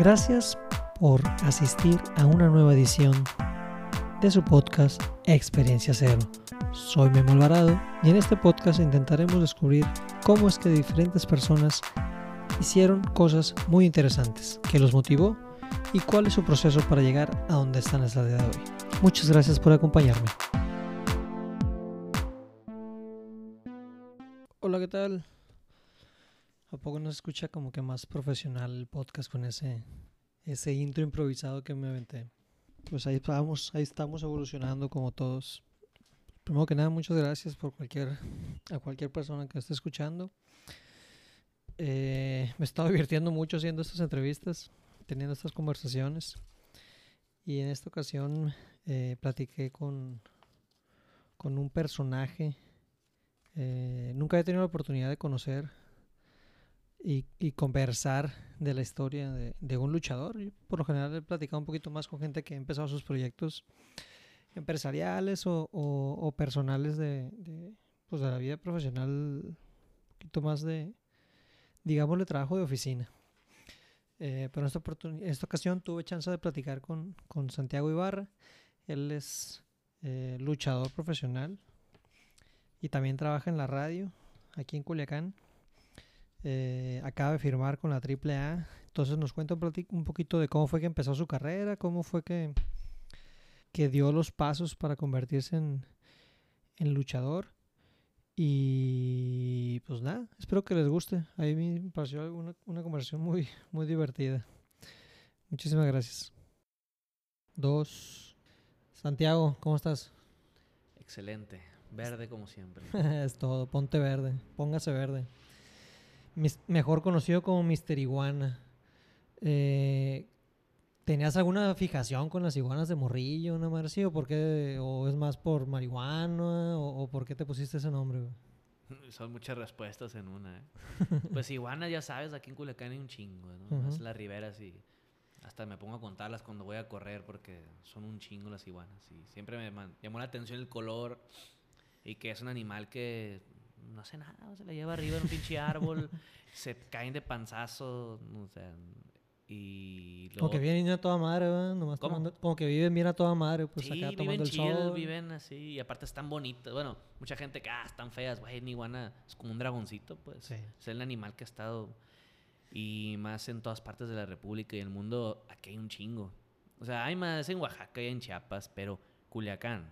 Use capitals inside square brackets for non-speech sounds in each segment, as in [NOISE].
Gracias por asistir a una nueva edición de su podcast Experiencia Cero. Soy Memo Alvarado y en este podcast intentaremos descubrir cómo es que diferentes personas hicieron cosas muy interesantes, qué los motivó y cuál es su proceso para llegar a donde están hasta el día de hoy. Muchas gracias por acompañarme. Hola, ¿qué tal? ¿A poco no se escucha como que más profesional el podcast con ese, ese intro improvisado que me aventé? Pues ahí estamos, ahí estamos evolucionando como todos. Primero que nada, muchas gracias por cualquier, a cualquier persona que esté escuchando. Eh, me he estado divirtiendo mucho haciendo estas entrevistas, teniendo estas conversaciones. Y en esta ocasión eh, platiqué con, con un personaje. Eh, nunca he tenido la oportunidad de conocer y, y conversar de la historia de, de, un luchador. Yo, por lo general he platicado un poquito más con gente que ha empezado sus proyectos empresariales o, o, o personales de, de, pues de la vida profesional, un poquito más de, digámosle, trabajo de oficina. Eh, pero en esta, en esta, ocasión tuve chance de platicar con, con Santiago Ibarra. Él es eh, luchador profesional y también trabaja en la radio aquí en Culiacán. Eh, acaba de firmar con la AAA. Entonces nos cuenta un, poquito de cómo fue que empezó su carrera, cómo fue que, que dio los pasos para convertirse en, en luchador. Y pues nada, espero que les guste. A mí me pareció una, una conversación muy, muy divertida. Muchísimas gracias. Dos. Santiago, ¿cómo estás? Excelente. Verde como siempre. [LAUGHS] es todo. Ponte verde. Póngase verde. Mejor conocido como Mister Iguana. Eh, ¿Tenías alguna fijación con las iguanas de morrillo, una madre así? ¿O, por qué, ¿O es más por marihuana? ¿O, o por qué te pusiste ese nombre? Güey? [LAUGHS] Son muchas respuestas en una. ¿eh? [LAUGHS] pues iguanas, ya sabes, aquí en Culiacán hay un chingo. ¿no? Uh -huh. Es las riberas y hasta me pongo a contarlas cuando voy a correr porque son un chingo las iguanas. Y siempre me llamó la atención el color y que es un animal que no hace nada, se la lleva arriba en un pinche árbol, [LAUGHS] se caen de panzazo, o sea, y luego... Como que viven a toda madre, ¿verdad? Nomás tomando, como que viven bien a toda madre, pues sí, acá tomando el chill, sol. viven así, y aparte están bonitas. Bueno, mucha gente que, ah, están feas, güey, ni iguana, es como un dragoncito, pues. Sí. Es el animal que ha estado, y más en todas partes de la República y el mundo, aquí hay un chingo. O sea, hay más en Oaxaca y en Chiapas, pero Culiacán,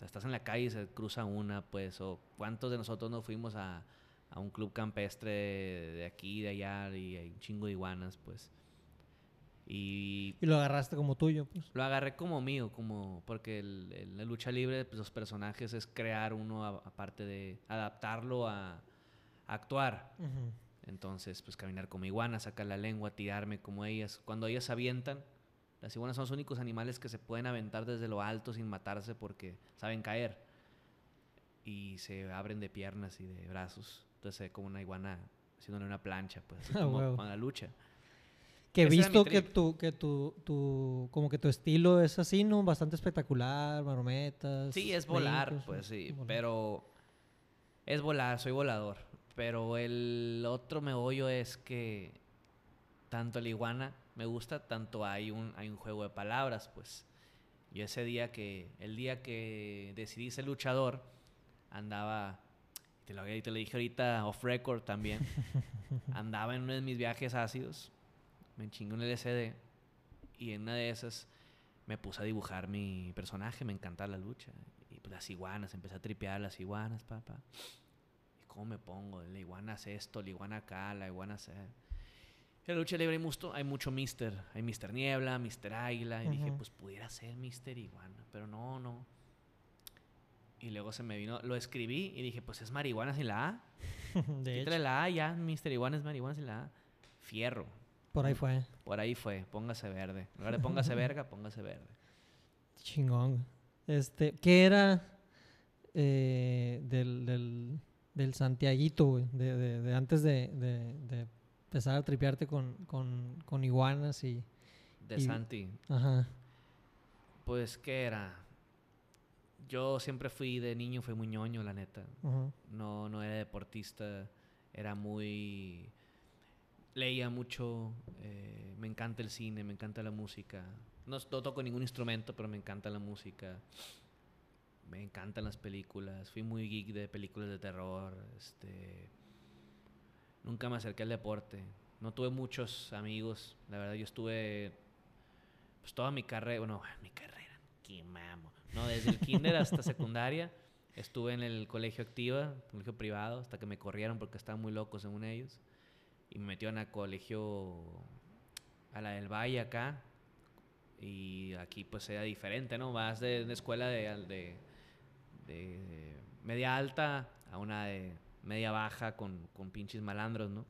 sea, estás en la calle y se cruza una, pues, o cuántos de nosotros no fuimos a, a un club campestre de aquí, de allá, y hay un chingo de iguanas, pues. Y, y, lo agarraste como tuyo, pues. Lo agarré como mío, como porque el, el, la lucha libre, pues, los personajes es crear uno aparte de adaptarlo a, a actuar. Uh -huh. Entonces, pues caminar como iguana, sacar la lengua, tirarme como ellas. Cuando ellas se avientan, las iguanas son los únicos animales que se pueden aventar desde lo alto sin matarse porque saben caer. Y se abren de piernas y de brazos. Entonces, como una iguana haciéndole una plancha, pues, así [LAUGHS] como wow. con la lucha. Que he visto que tu, que tu, tu, como que tu estilo es así, ¿no? Bastante espectacular, marometas. Sí, es volar, brincos, pues sí, volar. pero es volar, soy volador. Pero el otro meollo es que tanto la iguana me gusta, tanto hay un, hay un juego de palabras, pues. Yo ese día que, el día que decidí ser luchador, andaba, te lo, te lo dije ahorita off record también, [LAUGHS] andaba en uno de mis viajes ácidos me chingué un LCD y en una de esas me puse a dibujar mi personaje, me encantaba la lucha. Y pues las iguanas, empecé a tripear las iguanas, papá. ¿Y cómo me pongo? La iguana hace esto, la iguana acá, la iguana hace... En la lucha libre hay mucho, hay mucho Mister. Hay Mister Niebla, Mister Águila. Y uh -huh. dije, pues pudiera ser Mister Iguana. Pero no, no. Y luego se me vino, lo escribí y dije, pues es marihuana sin la A. [LAUGHS] de Quítale la A ya, Mister Iguana es marihuana sin la A. Fierro. Por ahí fue. Por ahí fue. Póngase verde. En lugar de póngase [LAUGHS] verga, póngase verde. Chingón. Este, ¿qué era eh, del, del, del Santiaguito, güey? De, de, de, antes de, de, empezar a tripearte con, con, con iguanas y... De y, Santi. Ajá. Pues, ¿qué era? Yo siempre fui de niño, fui muy ñoño, la neta. Uh -huh. No, no era deportista. Era muy leía mucho, eh, me encanta el cine, me encanta la música. No, no, toco ningún instrumento, pero me encanta la música. Me encantan las películas. Fui muy geek de películas de terror. Este, nunca me acerqué al deporte. No tuve muchos amigos. La verdad, yo estuve pues toda mi carrera, bueno, mi carrera, qué mamo. No, desde el kinder hasta secundaria estuve en el colegio activa, colegio privado, hasta que me corrieron porque estaban muy locos según ellos. Y me metieron al colegio, a la del Valle acá. Y aquí pues era diferente, ¿no? Vas de una escuela de, de media alta a una de media baja con, con pinches malandros, ¿no?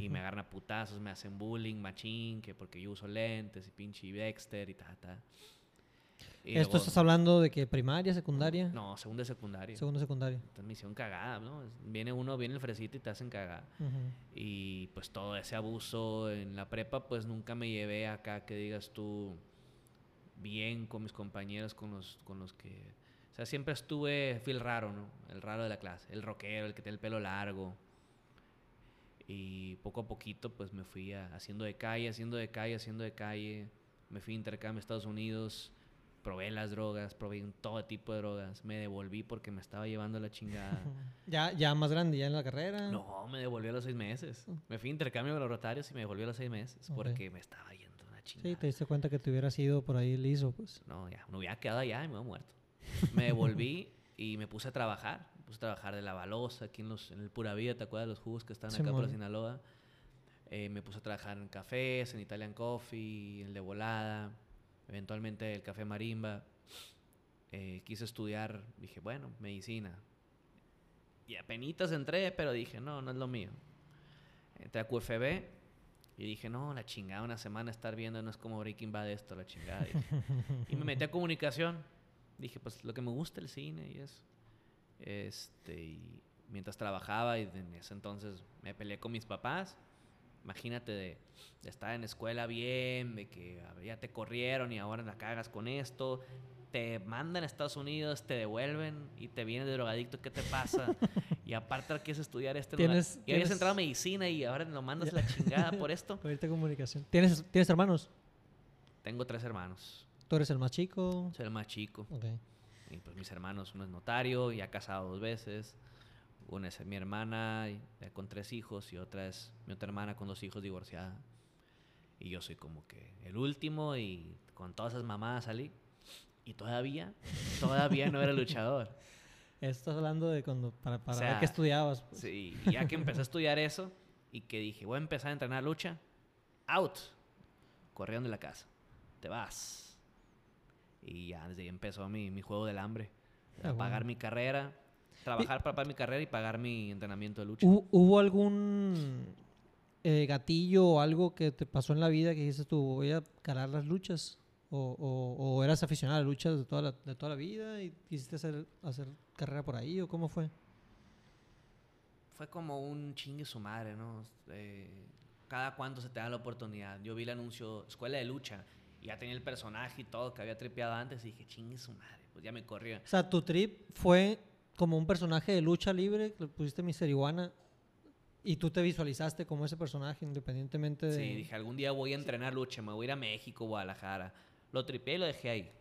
y me agarran a putazos, me hacen bullying, machín, que porque yo uso lentes y pinche Dexter y ta, ta. ¿Esto estás hablando de que primaria, secundaria? No, segunda y secundaria. Segunda secundaria. Entonces me hicieron cagada, ¿no? Viene uno, viene el fresito y te hacen cagada. Y pues todo ese abuso en la prepa, pues nunca me llevé acá que digas tú bien con mis compañeros, con los, con los que sea, siempre estuve, fui el raro, ¿no? El raro de la clase, el rockero, el que tiene el pelo largo. Y poco a poquito, pues me fui haciendo de calle, haciendo de calle, haciendo de calle. Me fui a intercambio a Estados Unidos, probé las drogas, probé todo tipo de drogas. Me devolví porque me estaba llevando la chingada. [LAUGHS] ¿Ya, ya más grande, ya en la carrera? No, me devolví a los seis meses. Oh. Me fui a intercambio con los rotarios y me devolví a los seis meses porque me estaba yendo una chingada. Sí, te diste cuenta que te hubieras ido por ahí liso, pues. No, ya, me hubiera quedado allá y me hubiera muerto. Me devolví y me puse a trabajar. Me puse a trabajar de la balosa aquí en, los, en el Pura Vida, ¿te acuerdas de los jugos que están acá por Sinaloa? Eh, me puse a trabajar en cafés, en Italian Coffee, en el de volada, eventualmente el café marimba. Eh, quise estudiar, dije, bueno, medicina. Y apenas entré, pero dije, no, no es lo mío. Entré a QFB y dije, no, la chingada, una semana estar viendo no es como Breaking Bad esto, la chingada. y me metí a comunicación dije, pues lo que me gusta el cine y eso. Este, y mientras trabajaba y en ese entonces me peleé con mis papás. Imagínate de, estar en escuela bien, de que ya te corrieron y ahora la cagas con esto. Te mandan a Estados Unidos, te devuelven y te vienes de drogadicto, ¿qué te pasa? [LAUGHS] y aparte quieres estudiar este ¿Tienes, Y habías entrado a medicina y ahora lo mandas la chingada por [LAUGHS] esto. Por comunicación. ¿Tienes, ¿Tienes hermanos? Tengo tres hermanos. ¿Tú eres el más chico? Soy el más chico. Y pues mis hermanos, uno es notario, y ha casado dos veces. Una es mi hermana con tres hijos y otra es mi otra hermana con dos hijos divorciada. Y yo soy como que el último y con todas esas mamadas salí. Y todavía, todavía no era luchador. [LAUGHS] Estás hablando de cuando, para, para ver qué estudiabas. Pues. Sí, ya que empecé a estudiar eso y que dije, voy a empezar a entrenar lucha, out. Corrieron de la casa. Te vas y ya desde ahí empezó mi, mi juego del hambre. Ah, pagar mi carrera, trabajar para pagar mi carrera y pagar mi entrenamiento de lucha. ¿Hubo algún eh, gatillo o algo que te pasó en la vida que dices tú, voy a calar las luchas? ¿O, o, eras aficionado a luchas de toda la, de toda la vida y quisiste hacer, hacer carrera por ahí? ¿O cómo fue? Fue como un chingue su madre, ¿no? Eh, cada cuánto se te da la oportunidad. Yo vi el anuncio Escuela de Lucha ya tenía el personaje y todo que había tripeado antes y dije, chingue su madre, pues ya me corrió. O sea, tu trip fue como un personaje de lucha libre, le pusiste Mister Iguana y tú te visualizaste como ese personaje independientemente de... Sí, dije, algún día voy a entrenar lucha, me voy a ir a México, Guadalajara. Lo tripeé y lo dejé ahí.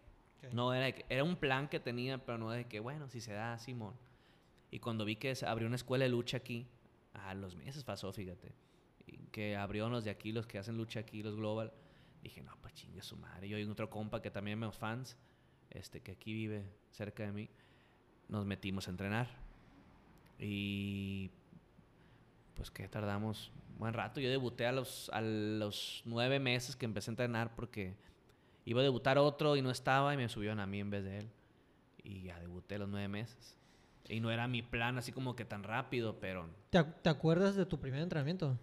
No, era, era un plan que tenía, pero no de que, bueno, si se da, Simón. Y cuando vi que abrió una escuela de lucha aquí, a los meses pasó, fíjate. que abrió los de aquí, los que hacen lucha aquí, los Global dije, no, pues chingue su madre. Yo y otro compa que también me fans, este, que aquí vive cerca de mí, nos metimos a entrenar. Y pues que tardamos buen rato. Yo debuté a los, a los nueve meses que empecé a entrenar porque iba a debutar otro y no estaba y me subieron a mí en vez de él. Y ya debuté a los nueve meses. Y no era mi plan así como que tan rápido, pero... ¿Te, ¿te acuerdas de tu primer entrenamiento?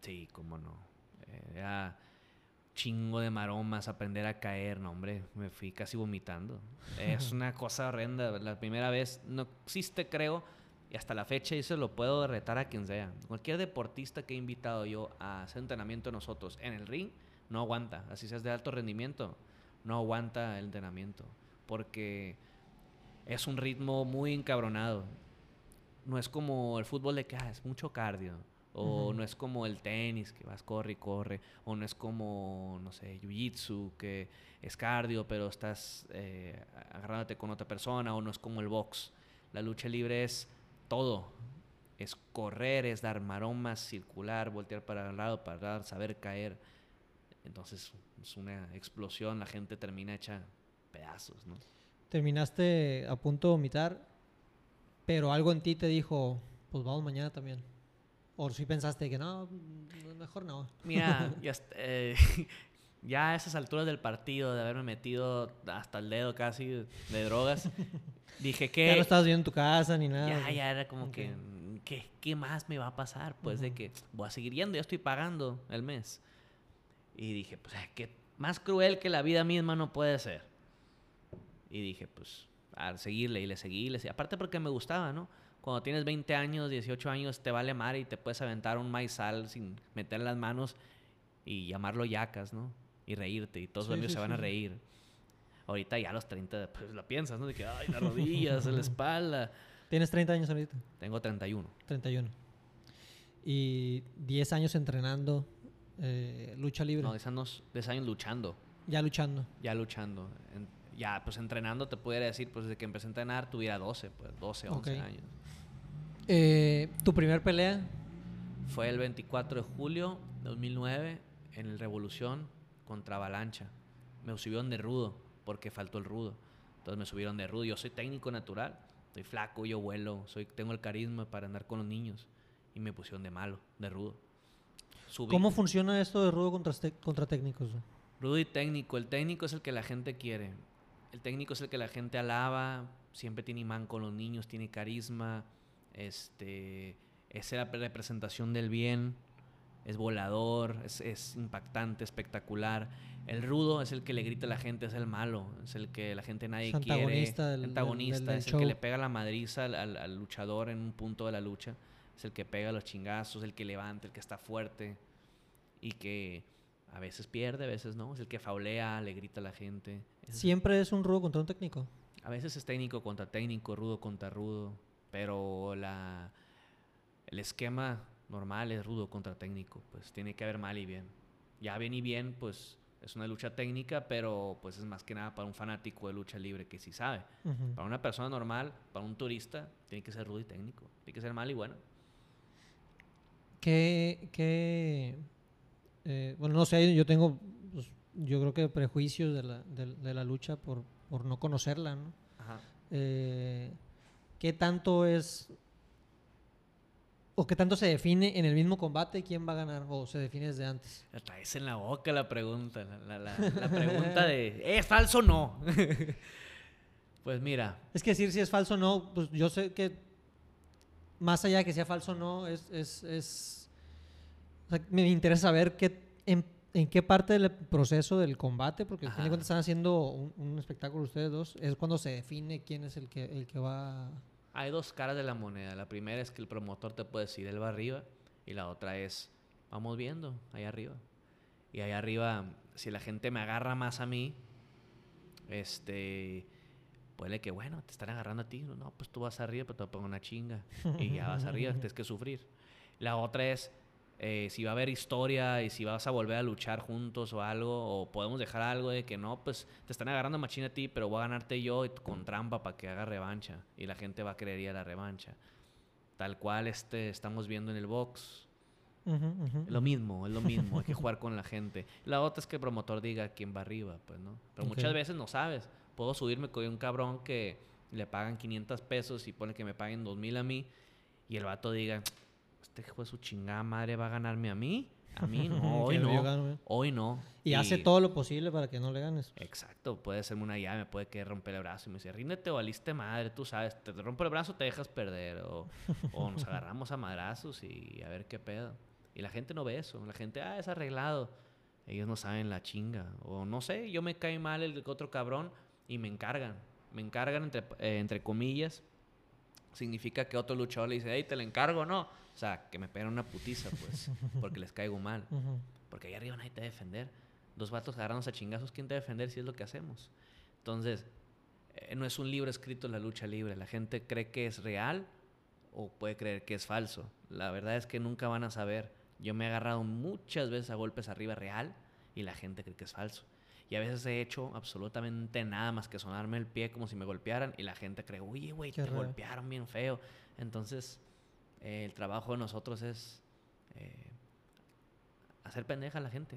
Sí, cómo no. Era chingo de maromas, aprender a caer, no hombre, me fui casi vomitando. Es [LAUGHS] una cosa horrenda. La primera vez no existe, creo, y hasta la fecha y eso lo puedo retar a quien sea. Cualquier deportista que he invitado yo a hacer entrenamiento nosotros en el ring, no aguanta. Así seas de alto rendimiento, no aguanta el entrenamiento. Porque es un ritmo muy encabronado. No es como el fútbol de que ah, es mucho cardio O no es como el tenis, que vas, corre y corre. O no es como, no sé, jiu-jitsu, que es cardio, pero estás eh, agarrándote con otra persona. O no es como el box. La lucha libre es todo. Es correr, es dar maromas, circular, voltear para el lado, para saber caer. Entonces es una explosión, la gente termina hecha pedazos, ¿no? Terminaste a punto de vomitar, pero algo en ti te dijo, pues vamos mañana también. O si pensaste que no, mejor no. Mira, [LAUGHS] ya, eh, [LAUGHS] ya, a esas alturas del partido, de haberme metido hasta el dedo casi de drogas, [LAUGHS] dije que... Ya no estabas bien en tu casa ni nada. Ya, ya era como que, ¿qué, ¿qué, más me va a pasar? Pues de que voy a seguir yendo, ya estoy pagando el mes. Y dije, pues, que más cruel que la vida misma no puede ser. Y dije, pues, a seguirle y le seguí, y le seguí. Aparte porque me gustaba, ¿no? Cuando tienes 20 años, 18 años, te vale mar y te puedes aventar un maizal sin meter las manos y llamarlo yacas, ¿no? Y reírte y todos los amigos se van a reír. Ahorita ya a los 30, pues lo piensas, ¿no? De que, ay, las rodillas, la espalda. ¿Tienes 30 años ahorita? Tengo 31. 31. Y 10 años entrenando eh, lucha libre. No, 10 años, años luchando. Ya luchando. Ya luchando. Ya, pues entrenando te pudiera decir, pues desde que empecé a entrenar tuviera 12, pues 12, 11 años. Eh, ¿Tu primer pelea? Fue el 24 de julio de 2009 en el Revolución contra Avalancha. Me subieron de rudo porque faltó el rudo. Entonces me subieron de rudo. Yo soy técnico natural. Soy flaco, yo vuelo, soy, tengo el carisma para andar con los niños. Y me pusieron de malo, de rudo. ¿Cómo funciona esto de rudo contra, contra técnicos? Rudo y técnico. El técnico es el que la gente quiere. El técnico es el que la gente alaba. Siempre tiene imán con los niños, tiene carisma. Este, es la representación del bien. Es volador, es, impactante, espectacular. El rudo es el que le grita a la gente, es el malo, es el que la gente nadie quiere. antagonista, es el que le pega la madriza al, luchador en un punto de la lucha. Es el que pega los chingazos, el que levanta, el que está fuerte y que a veces pierde, a veces no. Es el que faulea, le grita a la gente. ¿Siempre es un rudo contra un técnico? A veces es técnico contra técnico, rudo contra rudo, pero la, el esquema normal es rudo contra técnico, pues tiene que haber mal y bien. Ya bien y bien, pues es una lucha técnica, pero pues es más que nada para un fanático de lucha libre que sí sabe. Para una persona normal, para un turista, tiene que ser rudo y técnico, tiene que ser mal y bueno. ¿Qué, qué eh, bueno, no sé, yo tengo, pues, yo creo que prejuicios de la, de, la lucha por, por, no conocerla, ¿no? Ajá. Eh, ¿Qué tanto es, o qué tanto se define en el mismo combate quién va a ganar, o se define desde antes? La traes en la boca la pregunta, la, la, la pregunta de, [LAUGHS] ¿es falso o no? [LAUGHS] pues mira. Es que decir si es falso o no, pues yo sé que más allá de que sea falso o no, es, es, es me interesa saber qué, en, qué parte del proceso del combate, porque cuando están haciendo un, espectáculo ustedes dos, es cuando se define quién es el que, el que va... Hay dos caras de la moneda. La primera es que el promotor te puede decir, él va arriba, y la otra es, vamos viendo, ahí arriba. Y ahí arriba, si la gente me agarra más a mí, este puede que, bueno, te están agarrando a ti. No, pues tú vas arriba, pero te pongo una chinga. Y ya vas arriba, [LAUGHS] tienes que sufrir. La otra es, eh, si va a haber historia y si vas a volver a luchar juntos o algo, o podemos dejar algo de que no, pues te están agarrando machina a ti, pero voy a ganarte yo con trampa para que haga revancha y la gente va a creer la revancha. Tal cual este estamos viendo en el box. Lo mismo, es lo mismo, hay que jugar con la gente. La otra es que el promotor diga quién va arriba, pues, ¿no? Pero muchas veces no sabes. Puedo subirme con un cabrón que le pagan 500 pesos y pone que me paguen 2000 a mí y el vato diga, este de su chingada madre va a ganarme a mí. A mí [LAUGHS] no, hoy no. hoy no. Y, hace todo lo posible para que no le ganes. Exacto, puede hacerme una llave, puede que romper el brazo y me dice, ríndete o aliste madre, tú sabes, te, rompo el brazo, te dejas perder. O, o, nos [LAUGHS] agarramos a madrazos y a ver qué pedo. Y la gente no ve eso, la gente, ah, es arreglado. Ellos no saben la chinga. O no sé, yo me cae mal el otro cabrón y me encargan. Me encargan entre, eh, entre comillas. Significa que otro luchador le dice, hey, te le encargo, no o sea, que me pegan una putiza, pues, [LAUGHS] porque les caigo mal. Porque ahí arriba nadie te va a defender. Dos vatos agarrándose a chingazos, ¿quién te va a defender si es lo que hacemos? Entonces, eh, no es un libro escrito la lucha libre. La gente cree que es real o puede creer que es falso. La verdad es que nunca van a saber. Yo me he agarrado muchas veces a golpes arriba real y la gente cree que es falso. Y a veces he hecho absolutamente nada más que sonarme el pie como si me golpearan y la gente cree, oye, güey, te golpearon bien feo. Entonces, eh, el trabajo de nosotros es eh, hacer pendeja a la gente.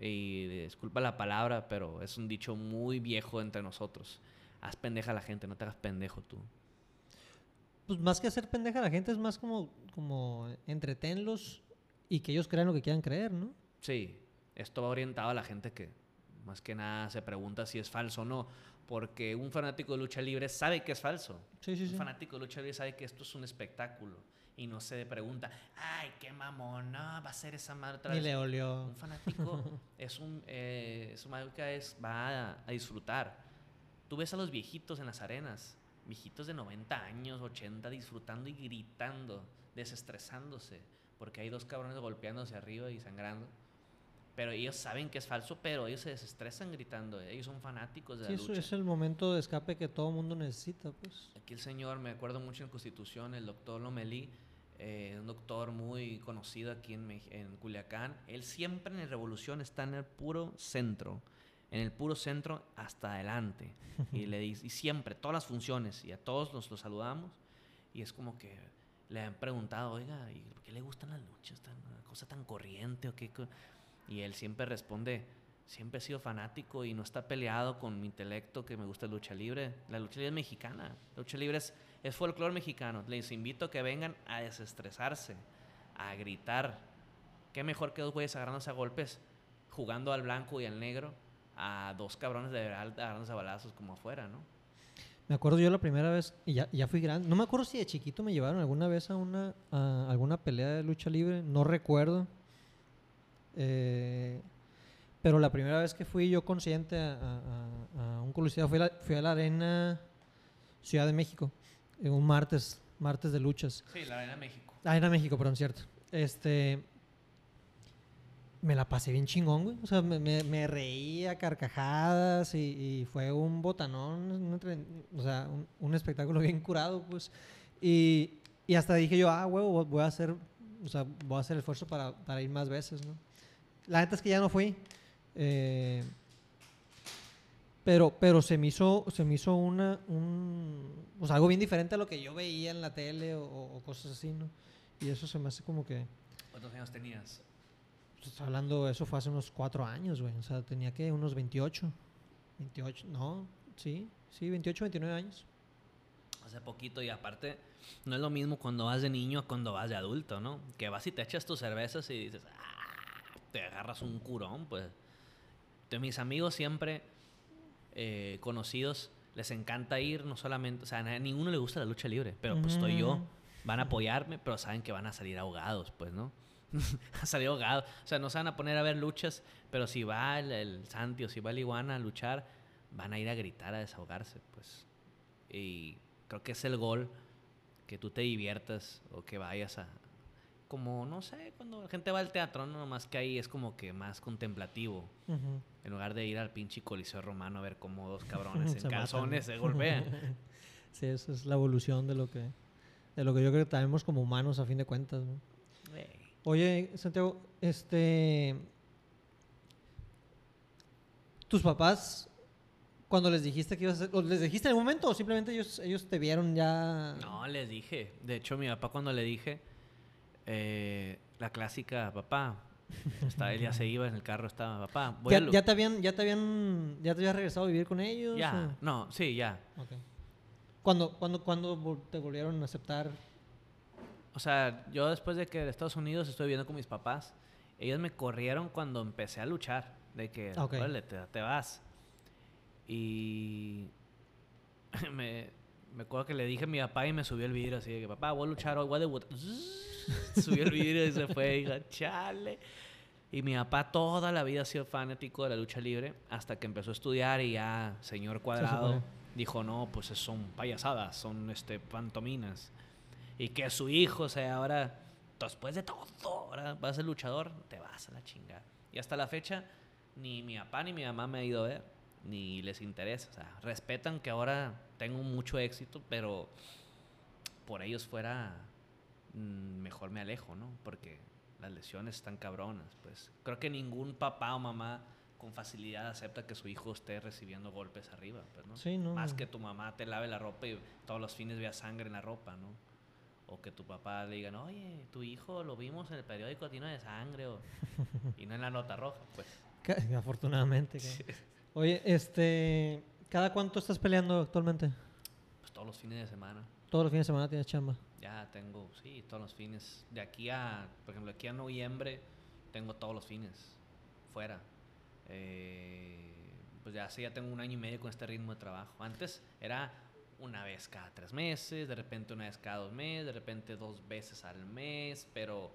Y disculpa la palabra, pero es un dicho muy viejo entre nosotros. Haz pendeja a la gente, no te hagas pendejo tú. Pues más que hacer pendeja a la gente es más como, como entretenlos y que ellos crean lo que quieran creer, ¿no? Sí, esto va orientado a la gente que más que nada se pregunta si es falso o no, porque un fanático de lucha libre sabe que es falso. Sí, sí, un fanático de lucha libre sabe que esto es un espectáculo y no se pregunta, ay, qué mamón, no, va a ser esa madre otra vez. le olió. Un fanático [LAUGHS] es un, eh, su es, va a, disfrutar. Tú ves a los viejitos en las arenas, viejitos de 90 años, 80, disfrutando y gritando, desestresándose, porque hay dos cabrones golpeándose arriba y sangrando pero ellos saben que es falso, pero ellos se desestresan gritando. Ellos son fanáticos de la lucha. Eso es el momento de escape que todo mundo necesita, pues. Aquí el señor, me acuerdo mucho en Constitución, el doctor Lomelí, eh, un doctor muy conocido aquí en, en Culiacán. Él siempre en la revolución está en el puro centro, en el puro centro hasta adelante. [LAUGHS] y le dice, y siempre, todas las funciones, y a todos nos los saludamos. Y es como que le han preguntado, oiga, ¿y por qué le gustan las luchas? ¿Una cosa tan corriente o qué? Y él siempre responde, siempre he sido fanático y no está peleado con mi intelecto que me gusta la lucha libre. La lucha libre es mexicana. La lucha libre es, folclore mexicano. Les invito a que vengan a desestresarse, a gritar. Qué mejor que dos güeyes agarrándose a golpes, jugando al blanco y al negro, a dos cabrones de verdad agarrándose a balazos como afuera, ¿no? Me acuerdo yo la primera vez, y ya, ya fui grande, no me acuerdo si de chiquito me llevaron alguna vez a una a alguna pelea de lucha libre, no recuerdo. Eh, pero la primera vez que fui yo consciente a, un coliseo fui, fui, a la Arena Ciudad de México, en un martes, martes de luchas. Sí, la Arena México. La Arena México, perdón, cierto. Este, me la pasé bien chingón, güey. O sea, me, me, reía carcajadas y, fue un botanón, o sea, un, espectáculo bien curado, pues. Y, y, hasta dije yo, ah, huevo, voy a hacer, o sea, voy a hacer esfuerzo para, para ir más veces, ¿no? La neta es que ya no fui. Eh, pero, pero se me hizo, se me hizo una, un, algo bien diferente a lo que yo veía en la tele o, cosas así, ¿no? Y eso se me hace como que... ¿Cuántos años tenías? Pues, hablando, eso fue hace unos cuatro años, güey. O sea, tenía que unos 28. 28, no, sí, sí, 28, 29 años. Hace poquito y aparte, no es lo mismo cuando vas de niño a cuando vas de adulto, ¿no? Que vas y te echas tus cervezas y dices, ah, te agarras un curón, pues. Entonces, mis amigos siempre eh, conocidos les encanta ir, no solamente, o sea, a ninguno le gusta la lucha libre, pero pues estoy yo. Van a apoyarme, pero saben que van a salir ahogados, pues, ¿no? [LAUGHS] a salir ahogados. O sea, no se van a poner a ver luchas, pero si va el, el Santi o si va el Iguana a luchar, van a ir a gritar, a desahogarse, pues. Y creo que es el gol que tú te diviertas o que vayas a, como, no sé, cuando la gente va al teatro, ¿no? Más que ahí es como que más contemplativo. En lugar de ir al pinche coliseo romano a ver cómo dos [LAUGHS] cabrones en calzones se golpean. [LAUGHS] sí, esa es la evolución de lo que, de lo que yo creo que tenemos como humanos a fin de cuentas, ¿no? Oye, Santiago, este... ¿Tus papás cuando les dijiste que ibas a hacer, les dijiste en el momento o simplemente ellos, ellos te vieron ya? No, les dije. De hecho, mi papá cuando le dije, eh, la clásica, papá. [LAUGHS] Está, él ya se iba en el carro, estaba, papá. ¿Ya, te habían, ya te habían, ya te habías regresado a vivir con ellos? Ya, no, sí, ya. Okay. ¿Cuándo, cuándo, te volvieron a aceptar? O sea, yo después de que de Estados Unidos estoy viviendo con mis papás, ellos me corrieron cuando empecé a luchar, de que, okay. te, te vas. Y [LAUGHS] me, me acuerdo que le dije a mi papá y me subió el vidrio así de que, papá, voy a luchar hoy, voy a debutar. [LAUGHS] Subió el vidrio y se fue y dijo, chale. Y mi papá toda la vida ha sido fanático de la lucha libre hasta que empezó a estudiar y ya, señor Cuadrado, dijo, no, pues son payasadas, son este, pantominas. Y que su hijo, o sea, ahora, después de todo, ahora vas a ser luchador, te vas a la chingada. Y hasta la fecha, ni mi papá ni mi mamá me ha ido a ver, ni les interesa. O sea, respetan que ahora tengo mucho éxito, pero por ellos fuera, mm, mejor me alejo, ¿no? Porque las lesiones están cabronas, pues. Creo que ningún papá o mamá con facilidad acepta que su hijo esté recibiendo golpes arriba, pues, ¿no? Sí, no. Más que tu mamá te lave la ropa y todos los fines vea sangre en la ropa, ¿no? O que tu papá le diga, oye, tu hijo lo vimos en el periódico tiene de sangre, o... y no en la nota roja, pues. [LAUGHS] Afortunadamente. [LAUGHS] Oye, este, ¿cada cuánto estás peleando actualmente? Pues todos los fines de semana. Todos los fines de semana tienes chamba. Ya tengo, sí, todos los fines. De aquí a, por ejemplo, aquí a noviembre tengo todos los fines fuera. Eh, pues ya sí, ya tengo un año y medio con este ritmo de trabajo. Antes era una vez cada tres meses, de repente una vez cada dos meses, de repente dos veces al mes, pero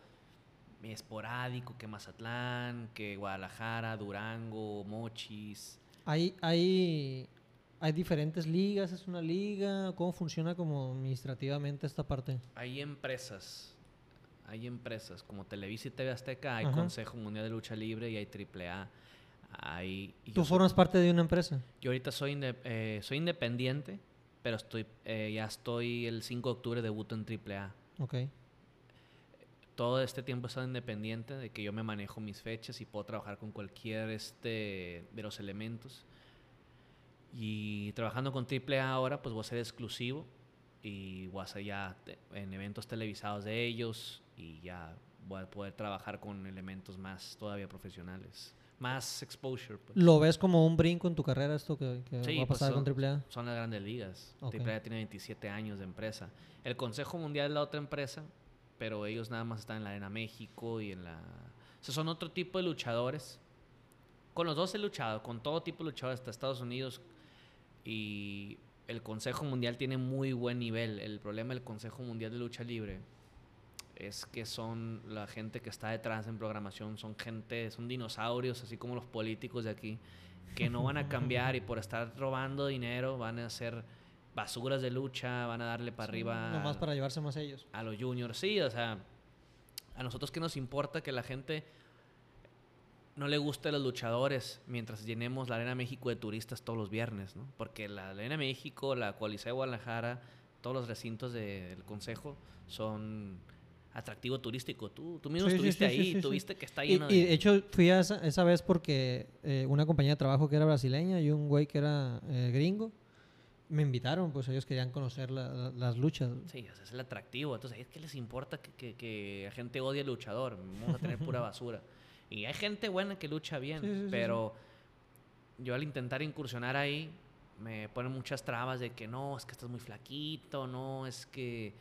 esporádico, que Mazatlán, que Guadalajara, Durango, Mochis. Hay, hay, hay diferentes ligas, es una liga, ¿cómo funciona como administrativamente esta parte? Hay empresas, hay empresas como Televisa y TV Azteca, hay Consejo Mundial de Lucha Libre y hay AAA. Hay, ¿Tú formas parte de una empresa? Yo ahorita soy, eh, soy independiente, pero estoy eh, ya estoy el 5 de octubre debuto en AAA. Ok todo este tiempo he estado independiente de que yo me manejo mis fechas y puedo trabajar con cualquier este de los elementos. Y trabajando con AAA ahora, pues voy a ser exclusivo y voy a ser ya en eventos televisados de ellos y ya voy a poder trabajar con elementos más todavía profesionales. Más exposure. Pues. ¿Lo ves como un brinco en tu carrera esto que, va a pues pasar con AAA? Son las grandes ligas. AAA tiene 27 años de empresa. El Consejo Mundial es la otra empresa pero ellos nada más están en la Arena México y en la... O sea, son otro tipo de luchadores. Con los dos he luchado, con todo tipo de luchadores, hasta Estados Unidos. Y el Consejo Mundial tiene muy buen nivel. El problema del Consejo Mundial de Lucha Libre es que son la gente que está detrás en programación, son gente, son dinosaurios, así como los políticos de aquí, que no van a cambiar y por estar robando dinero van a hacer basuras de lucha, van a darle para arriba. Nomás para llevarse más ellos. A los juniors, sí, o sea, a nosotros que nos importa que la gente no le guste a los luchadores mientras llenemos la Arena México de turistas todos los viernes, ¿no? Porque la Arena México, la Coliseo de Guadalajara, todos los recintos del Consejo son atractivo turístico. Tú, tú mismo estuviste ahí, tuviste que está lleno y, de... Y de hecho fui a esa, vez porque eh, una compañía de trabajo que era brasileña y un güey que era eh, gringo me invitaron, pues ellos querían conocer las luchas. Sí, ese es el atractivo. Entonces, es que les importa que, que, que la gente odie al luchador. Vamos a tener pura [LAUGHS] basura. Y hay gente buena que lucha bien, pero yo al intentar incursionar ahí, me ponen muchas trabas de que no, es que estás muy flaquito, no, es que.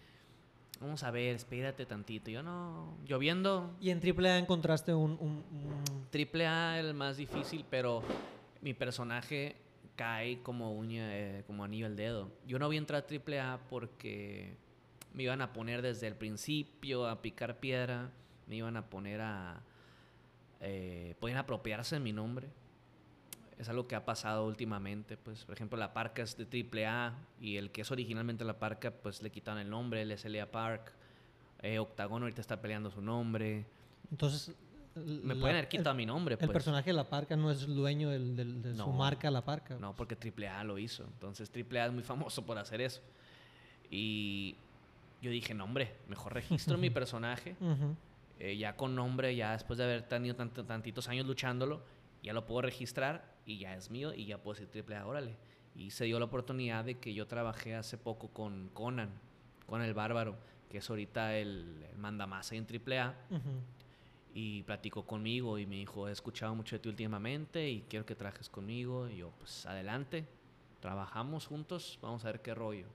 Vamos a ver, espérate tantito. Yo no. Lloviendo. ¿Y en AAA encontraste un, un, un... AAA el más difícil, pero mi personaje cae como uña, eh, como anillo al dedo. Yo no voy a entrar a AAA porque me iban a poner desde el principio a picar piedra, me iban a poner a... Eh, pueden apropiarse de mi nombre. Es algo que ha pasado últimamente, pues, por ejemplo, la parca es de AAA y el que es originalmente la parca, pues le quitaron el nombre, el SLA Park. Eh, Octagon ahorita está peleando su nombre. Entonces, me pueden haber quitado mi nombre. El pues. personaje de La Parca no es dueño de su marca La Parca. No, porque AAA lo hizo. Entonces AAA es muy famoso por hacer eso. Y yo dije, no, hombre, mejor registro mi [LAUGHS] personaje. Eh, ya con nombre, ya después de haber tenido tantitos años luchándolo, ya lo puedo registrar y ya es mío y ya puedo decir AAA, órale. Y se dio la oportunidad de que yo trabajé hace poco con Conan, con el Bárbaro, que es ahorita el, el mandamás en AAA y platicó conmigo y me dijo, he escuchado mucho de ti últimamente y quiero que trajes conmigo. Y yo, pues adelante, trabajamos juntos, vamos a ver qué rollo.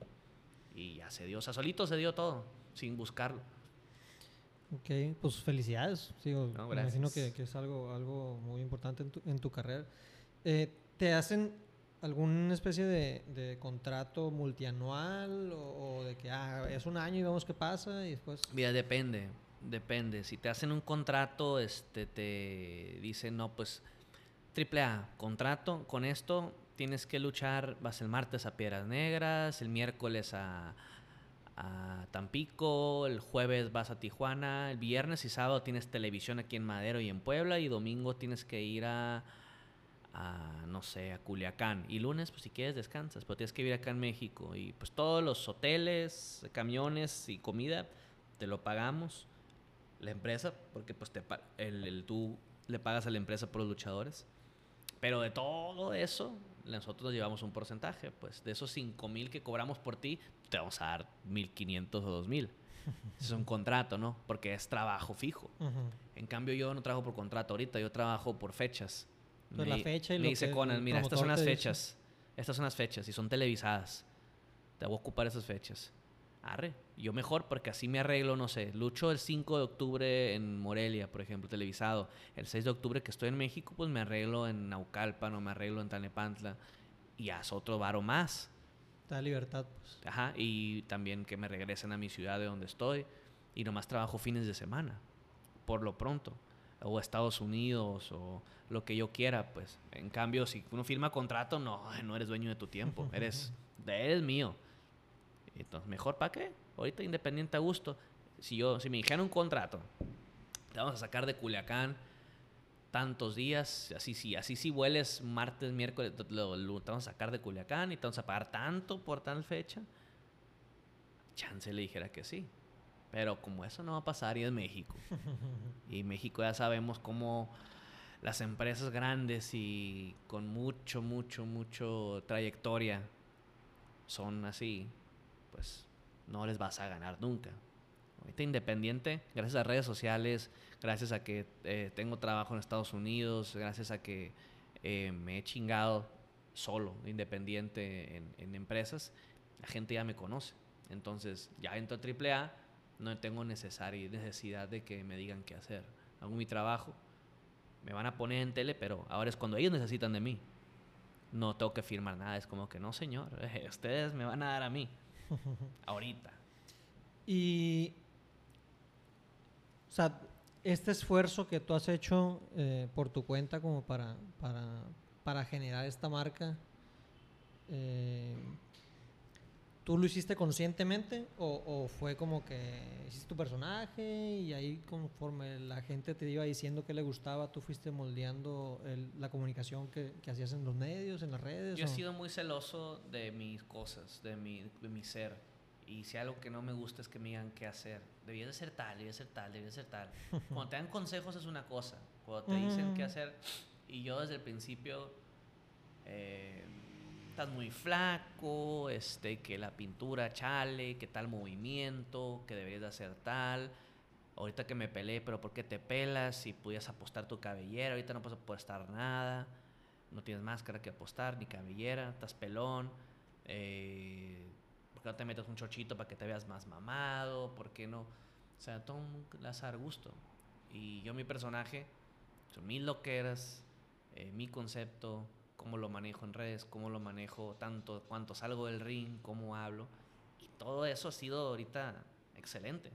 Y ya se dio, o sea, solito se dio todo, sin buscarlo. Ok, pues felicidades. Sigo, me imagino que, que, es algo, algo muy importante en tu, en tu carrera. Eh, ¿Te hacen alguna especie de, de contrato multianual o, o, de que ah, es un año y vemos qué pasa y después... Mira, depende. Depende. Si te hacen un contrato, este, te dicen, no, pues, triple A, contrato, con esto tienes que luchar, vas el martes a Piedras Negras, el miércoles a, Tampico, el jueves vas a Tijuana, el viernes y sábado tienes televisión aquí en Madero y en Puebla y domingo tienes que ir a, no sé, a Culiacán. Y lunes, pues si quieres, descansas, pero tienes que vivir acá en México. Y pues todos los hoteles, camiones y comida, te lo pagamos. La empresa, porque pues te, el, el, tú le pagas a la empresa por los luchadores. Pero de todo eso, nosotros llevamos un porcentaje. Pues de esos 5 mil que cobramos por ti, te vamos a dar 1.500 o 2.000. [LAUGHS] Es un contrato, ¿no? Porque es trabajo fijo. En cambio, yo no trabajo por contrato ahorita, yo trabajo por fechas. Pues la fecha y me dice Conan, mira, estas son las fechas. Estas son las fechas y son televisadas. Te voy a ocupar esas fechas. Arre, yo mejor porque así me arreglo, no sé, lucho el 5 de octubre en Morelia, por ejemplo, televisado. El 6 de octubre que estoy en México, pues me arreglo en Naucalpan o me arreglo en Tanepantla y haz otro varo más. Da libertad, pues. Ajá, y también que me regresen a mi ciudad de donde estoy y nomás trabajo fines de semana, por lo pronto. O Estados Unidos o lo que yo quiera, pues. En cambio, si uno firma contrato, no, [LAUGHS] no eres dueño de tu tiempo, eres, [LAUGHS] eres mío. Entonces, ¿mejor para qué? Ahorita independiente a gusto. Si yo, si me dijeran un contrato, te vamos a sacar de Culiacán tantos días, así sí, así sí vueles martes, miércoles, lo, te vamos a sacar de Culiacán y te vamos a pagar tanto por tal fecha. Chance le dijera que sí. Pero como eso no va a pasar y es México. [LAUGHS] y México ya sabemos cómo las empresas grandes y con mucho, mucho, mucho trayectoria son así pues no les vas a ganar nunca. Ahorita independiente, gracias a redes sociales, gracias a que eh, tengo trabajo en Estados Unidos, gracias a que eh, me he chingado solo, independiente en, empresas, la gente ya me conoce. Entonces, ya entro a AAA, no tengo necesaria, necesidad de que me digan qué hacer. Hago mi trabajo, me van a poner en tele, pero ahora es cuando ellos necesitan de mí. No tengo que firmar nada, es como que no, señor, [LAUGHS] ustedes me van a dar a mí. Ahorita. Y, o sea, este esfuerzo que tú has hecho eh, por tu cuenta como para, para, para generar esta marca, eh, ¿Tú lo hiciste conscientemente o, fue como que hiciste tu personaje y ahí conforme la gente te iba diciendo que le gustaba, tú fuiste moldeando la comunicación que, hacías en los medios, en las redes? Yo he sido muy celoso de mis cosas, de mi, de mi ser. Y si algo que no me gusta es que me digan qué hacer. Debía de ser tal, debía de ser tal, debía de ser tal. [LAUGHS] Cuando te dan consejos es una cosa. Cuando te dicen qué hacer. Y yo desde el principio... Eh, estás muy flaco, este, que la pintura chale, que tal movimiento, que deberías de hacer tal. Ahorita que me peleé, pero ¿por qué te pelas? Si pudieras apostar tu cabellera, ahorita no puedes apostar nada. No tienes máscara que apostar, ni cabellera, estás pelón. Eh, ¿Por qué no te metes un chochito para que te veas más mamado? ¿Por qué no? O sea, todo un azar gusto. Y yo, mi personaje, son mil loqueras, eh, mi concepto, cómo lo manejo en redes, cómo lo manejo tanto, cuánto salgo del ring, cómo hablo. Y todo eso ha sido ahorita excelente.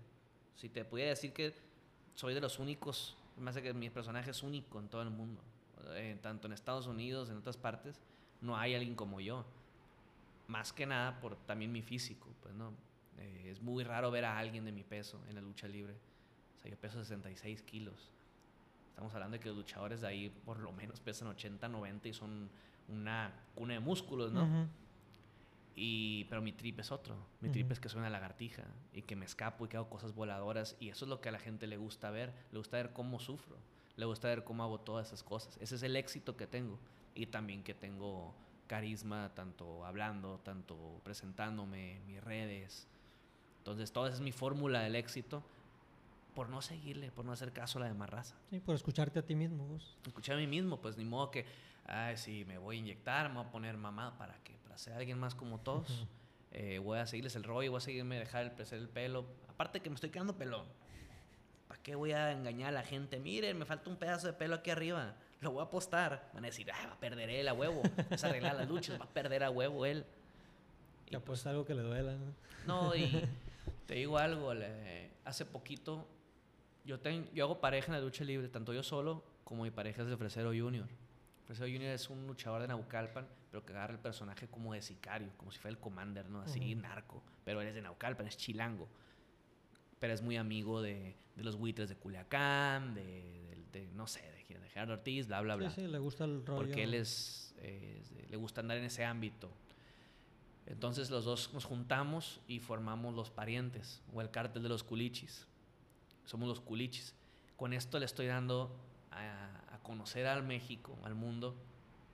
Si te pudiera decir que soy de los únicos, hace que mi personaje es único en todo el mundo, eh, tanto en Estados Unidos, en otras partes, no hay alguien como yo. Más que nada por también mi físico, pues no. Eh, es muy raro ver a alguien de mi peso en la lucha libre. O sea, yo peso 66 kilos. Estamos hablando de que los luchadores de ahí por lo menos pesan 80, 90 y son una cuna de músculos, ¿no? Y, pero mi trip es otro. Mi trip es que soy una lagartija y que me escapo y que hago cosas voladoras. Y eso es lo que a la gente le gusta ver. Le gusta ver cómo sufro. Le gusta ver cómo hago todas esas cosas. Ese es el éxito que tengo. Y también que tengo carisma, tanto hablando, tanto presentándome, mis redes. Entonces, toda esa es mi fórmula del éxito por no seguirle, por no hacer caso a la demás raza. Sí, por escucharte a ti mismo, vos. Escuchar a mí mismo, pues ni modo que, ay, si me voy a inyectar, me voy a poner mamá, ¿para qué? Para ser alguien más como todos. Eh, voy a seguirles el rollo, voy a seguirme dejar el, crecer el pelo. Aparte que me estoy quedando pelón. ¿Para qué voy a engañar a la gente? Miren, me falta un pedazo de pelo aquí arriba. Lo voy a apostar. Van a decir, ay, va a perder él a huevo. A arreglar las luchas, va a perder a huevo él. Y apuesta algo que le duela, ¿no? No, y [LAUGHS] te digo algo, hace poquito yo, yo hago pareja en la lucha libre, tanto yo solo como mi pareja es de Fresero Junior. Fresero Junior es un luchador de Naucalpan, pero que agarra el personaje como de sicario, como si fuera el commander, ¿no? Así, narco. Pero él es de Naucalpan, es chilango. pero es muy amigo de, los buitres de Culiacán, de, no sé, de, de, Gerardo Ortiz, bla, bla, bla. Sí, sí, le gusta el rollo. Porque él es, le gusta andar en ese ámbito. Entonces los dos nos juntamos y formamos los parientes o el cártel de los culichis. Somos los culichis. Con esto le estoy dando a, a conocer al México, al mundo,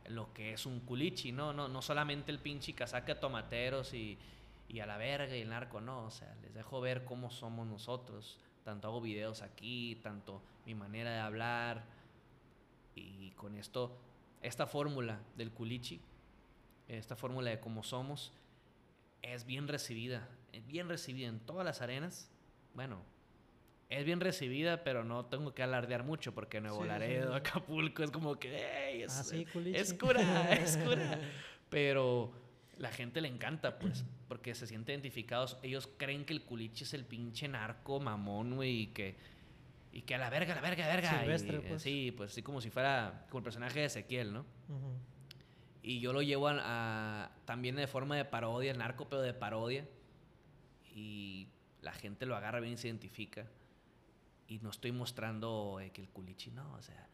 lo que es un culichi, ¿no? No, no solamente el pinche casaca tomateros y, y a la verga y el narco, no. O sea, les dejo ver cómo somos nosotros. Tanto hago videos aquí, tanto mi manera de hablar. Y con esto, esta fórmula del culichi, esta fórmula de cómo somos, es bien recibida, es bien recibida en todas las arenas. Bueno, es bien recibida, pero no tengo que alardear mucho porque Nuevo Laredo, Acapulco, es como que, es, ah, es cura, es [LAUGHS] cura. Pero la gente le encanta, pues, porque se siente identificados. Ellos creen que el culichi es el pinche narco mamón, güey, y que, y que a la verga, a la verga, a la verga. Silvestre, pues. Sí, pues, así como si fuera como el personaje de Ezequiel, ¿no? Y yo lo llevo a, también de forma de parodia, el narco, pero de parodia. Y la gente lo agarra bien y se identifica. Y no estoy mostrando eh, que el culichi, no, o sea,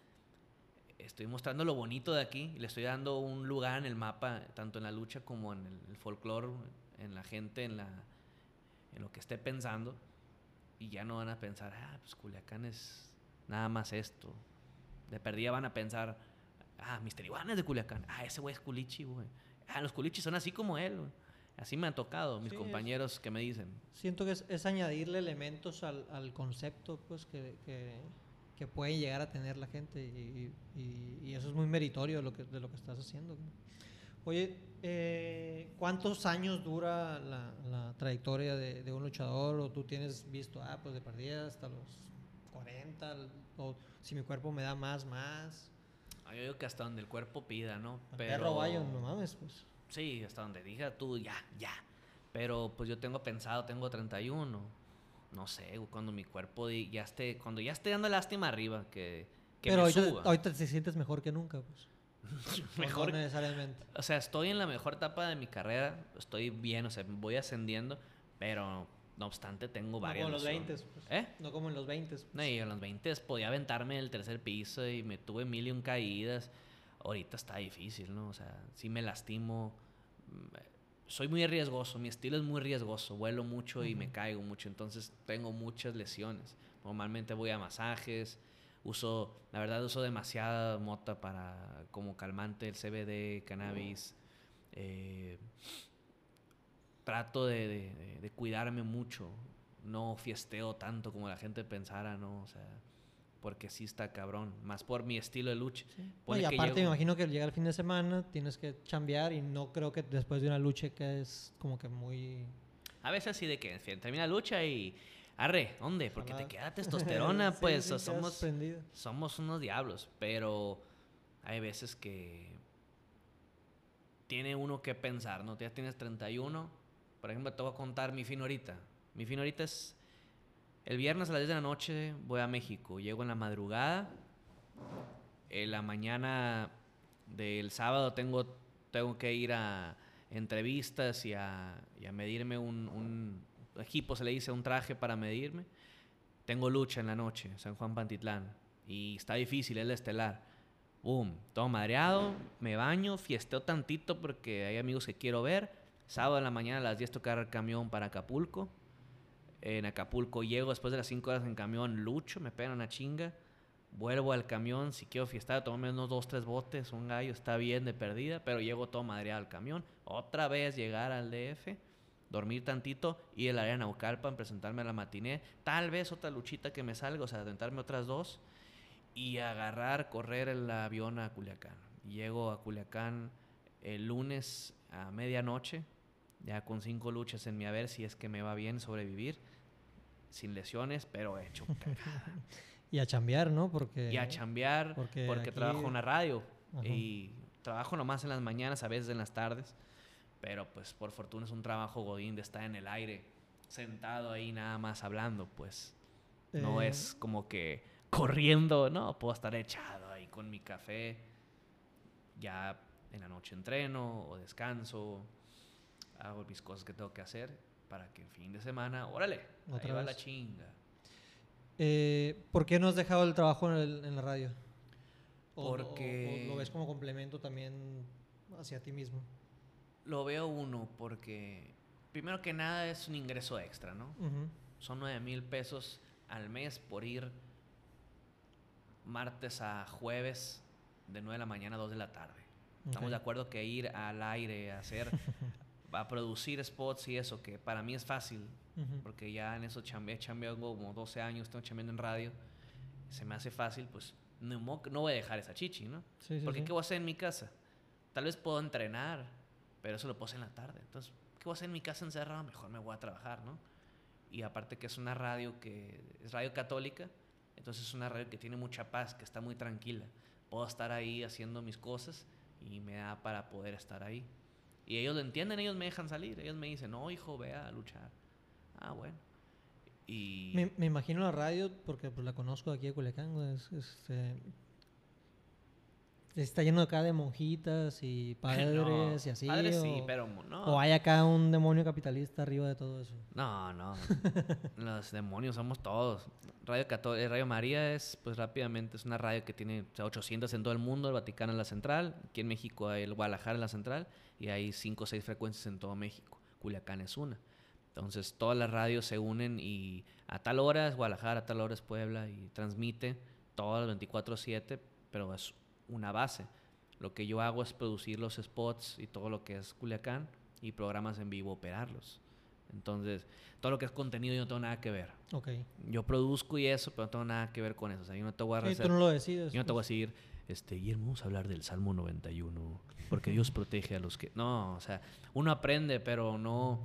estoy mostrando lo bonito de aquí. Le estoy dando un lugar en el mapa, tanto en la lucha como en el, folclore, en la gente, en, la, en lo que esté pensando. Y ya no van a pensar, ah, pues Culiacán es nada más esto. De perdida van a pensar, Ah, Mister Iguana es de Culiacán. Ah, ese güey es culichi, güey. Ah, los culichis son así como él, Así me han tocado mis compañeros que me dicen. Siento que es, añadirle elementos al, al concepto, pues, que, que, que, puede llegar a tener la gente. Y, y, eso es muy meritorio de lo que, de lo que estás haciendo. Oye, eh, ¿cuántos años dura la, la trayectoria de, de, un luchador? ¿O tú tienes visto, ah, pues de partida hasta los 40? ¿O si mi cuerpo me da más, más? Ah, yo digo que hasta donde el cuerpo pida, ¿no? Pero perro no mames, pues. Sí, hasta donde diga tú, ya, ya. Pero pues yo tengo pensado, tengo 31. No sé, cuando mi cuerpo ya esté, cuando ya esté dando lástima arriba, que, que Pero me ahorita, ahorita te sientes mejor que nunca, pues. [LAUGHS] mejor. No necesariamente. O sea, estoy en la mejor etapa de mi carrera, estoy bien, o sea, voy ascendiendo, pero no obstante, tengo varias. No como en los 20. Pues. ¿Eh? No como en los 20. Pues. No, y en los 20 podía aventarme el tercer piso y me tuve mil y un caídas. Ahorita está difícil, ¿no? O sea, sí me lastimo. Mm, soy muy riesgoso, mi estilo es muy riesgoso. Vuelo mucho y me caigo mucho, entonces tengo muchas lesiones. Normalmente voy a masajes, uso, la verdad, uso demasiada mota para como calmante, el CBD, cannabis. Eh, trato de, cuidarme mucho. No fiesteo tanto como la gente pensara, ¿no? O sea, porque sí está cabrón. Más por mi estilo de lucha. y aparte me imagino que llega el fin de semana, tienes que chambear y no creo que después de una lucha que es como que muy... A veces sí de que termina la lucha y... Arre, ¿dónde? Porque te queda [LAUGHS] testosterona, pues somos, somos unos diablos. Pero hay veces que tiene uno que pensar, ¿no? Ya tienes 31 por ejemplo, te voy a contar mi fin ahorita. Mi fin ahorita es el viernes a las 10 de la noche voy a México. Llego en la madrugada. En la mañana del sábado tengo, tengo que ir a entrevistas y a, medirme un, un, equipo, se le dice, un traje para medirme. Tengo lucha en la noche, San Juan Pantitlán. Y está difícil, es la estelar. Boom, todo madreado, me baño, fiesteo tantito porque hay amigos que quiero ver Sábado en la mañana a las 10 tocar camión para Acapulco. En Acapulco llego después de las 5 horas en camión, lucho, me pegan una chinga. Vuelvo al camión, si quiero fiestar, tomo unos 2, 3 botes, un gallo, está bien de perdida, pero llego todo madreado al camión. Otra vez llegar al DF, dormir tantito, ir al área de Naucalpan, presentarme a la matiné. Tal vez otra luchita que me salga, o sea, aventarme otras dos. Y agarrar, correr el avión a Culiacán. Llego a Culiacán el lunes a medianoche, ya con cinco luchas en mi haber, si es que me va bien sobrevivir, sin lesiones, pero hecho [LAUGHS] y a chambear, ¿no? Porque, y a chambear, porque, trabajo en la radio. Y trabajo nomás en las mañanas, a veces en las tardes, pero pues por fortuna es un trabajo godín de estar en el aire, sentado ahí nada más hablando, pues. No eh. es como que corriendo, no, puedo estar echado ahí con mi café, ya en la noche entreno o descanso, hago mis cosas que tengo que hacer para que el fin de semana, órale, ahí va la chinga. Eh, ¿Por qué no has dejado el trabajo en, la radio? porque... lo ves como complemento también hacia ti mismo? Lo veo uno porque, primero que nada, es un ingreso extra, ¿no? Son 9 mil pesos al mes por ir martes a jueves de 9 de la mañana a 2 de la tarde. Estamos de acuerdo que ir al aire, a hacer, [LAUGHS] a producir spots y eso, que para mí es fácil, porque ya en eso he chambeado como 12 años, tengo chambeando en radio, se me hace fácil, pues no, no voy a dejar esa chichi, ¿no? porque ¿qué voy a hacer en mi casa? Tal vez puedo entrenar, pero eso lo puedo hacer en la tarde. Entonces, ¿qué voy a hacer en mi casa encerrado? Mejor me voy a trabajar, ¿no? Y aparte que es una radio que es radio católica, entonces es una radio que tiene mucha paz, que está muy tranquila. Puedo estar ahí haciendo mis cosas y me da para poder estar ahí. Y ellos lo entienden, ellos me dejan salir. Ellos me dicen, no, hijo, ve a luchar. Ah, bueno. Y... Me, imagino la radio, porque pues, la conozco aquí de Culiacán, es, este, Está lleno acá de monjitas y [LAUGHS] padres y así. Padres sí, pero no. O hay acá un demonio capitalista arriba de todo eso. No, no. [LAUGHS] Los demonios somos todos. Radio, eh, radio María es, pues rápidamente, es una radio que tiene 800 en todo el mundo. El Vaticano es la central. Aquí en México hay el Guadalajara en la central. Y hay 5 o 6 frecuencias en todo México. Culiacán es una. Entonces todas las radios se unen y a tal hora es Guadalajara, a tal hora es Puebla y transmite todas las 24-7, pero es una base. Lo que yo hago es producir los spots y todo lo que es Culiacán y programas en vivo operarlos. Entonces, todo lo que es contenido yo no tengo nada que ver. Okay. Yo produzco y eso, pero no tengo nada que ver con eso. O sea, yo no te voy a tú no lo decides. Yo no te voy a pues. decir, este, Guillermo, vamos a hablar del Salmo 91, porque Dios protege a los que... No, o sea, uno aprende, pero no,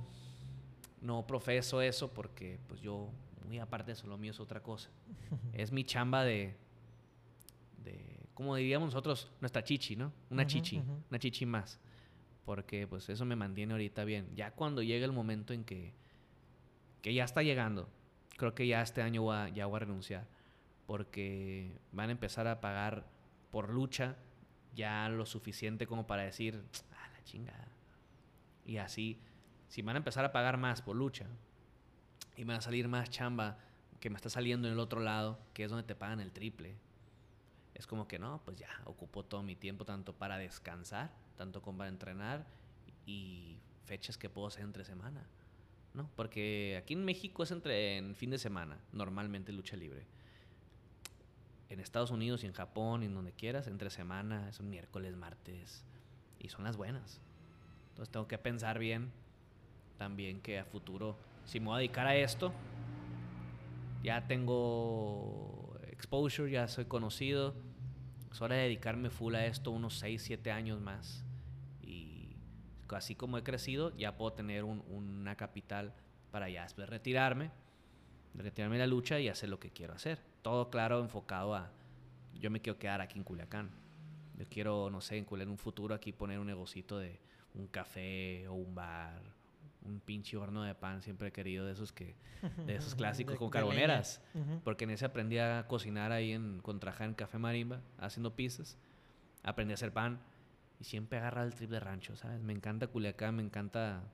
no profeso eso porque, pues yo, muy aparte de eso, lo mío es otra cosa. [LAUGHS] es mi chamba de, de como diríamos nosotros, nuestra chichi, ¿no? Una chichi, una chichi más. Porque pues eso me mantiene ahorita bien. Ya cuando llegue el momento en que, que ya está llegando, creo que ya este año ya voy a renunciar. Porque van a empezar a pagar por lucha ya lo suficiente como para decir, ah, la chingada. Y así, si van a empezar a pagar más por lucha y me va a salir más chamba que me está saliendo en el otro lado, que es donde te pagan el triple, es como que no, pues ya ocupo todo mi tiempo tanto para descansar, tanto como para entrenar y fechas que puedo hacer entre semana, ¿no? Porque aquí en México es entre en fin de semana, normalmente lucha libre. En Estados Unidos y en Japón y en donde quieras, entre semana, es un miércoles, martes y son las buenas. Entonces tengo que pensar bien también que a futuro, si me voy a dedicar a esto, ya tengo exposure, ya soy conocido. Es hora de dedicarme full a esto unos 6, 7 años más. Y así como he crecido, ya puedo tener una capital para ya después retirarme, retirarme de la lucha y hacer lo que quiero hacer. Todo claro, enfocado a, yo me quiero quedar aquí en Culiacán. Yo quiero, no sé, en un futuro aquí poner un negocito de un café o un bar un pinche horno de pan siempre he querido de esos que de esos [LAUGHS] clásicos con carboneras. porque en ese aprendí a cocinar ahí en con en Café Marimba haciendo pizzas. Aprendí a hacer pan y siempre agarra el trip de rancho sabes me encanta Culiacán me encanta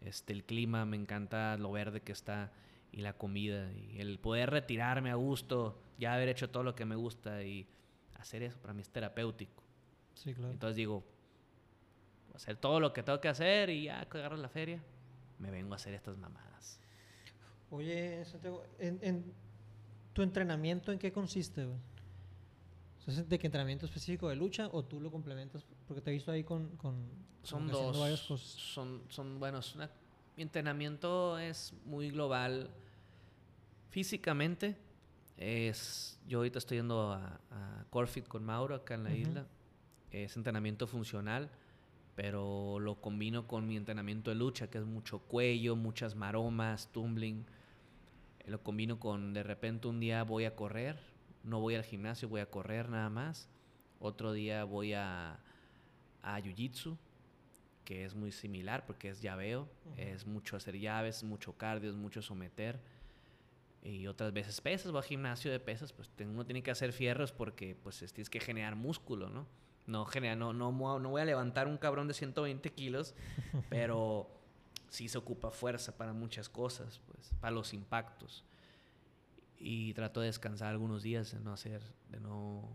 este el clima me encanta lo verde que está y la comida y el poder retirarme a gusto ya haber hecho todo lo que me gusta y hacer eso para mí es terapéutico sí claro entonces digo hacer todo lo que tengo que hacer y ya que agarro la feria me vengo a hacer estas mamadas. Oye, Santiago, ¿en, tu entrenamiento en qué consiste? ¿De qué entrenamiento específico de lucha o tú lo complementas? Porque te he visto ahí con... con son dos. Son, son buenos. Mi entrenamiento es muy global. Físicamente, es, yo ahorita estoy yendo a, a Corfit con Mauro acá en la isla. Es entrenamiento funcional pero lo combino con mi entrenamiento de lucha, que es mucho cuello, muchas maromas, tumbling. Lo combino con de repente un día voy a correr, no voy al gimnasio, voy a correr nada más. Otro día voy a, a jiu-jitsu, que es muy similar porque es llaveo, es mucho hacer llaves, mucho cardio, es mucho someter. Y otras veces pesas, voy al gimnasio de pesas, pues uno tiene que hacer fierros porque pues tienes que generar músculo, ¿no? No, genial, no, no, no voy a levantar un cabrón de 120 kilos, [LAUGHS] pero sí se ocupa fuerza para muchas cosas, pues, para los impactos. Y trato de descansar algunos días, de no hacer, de no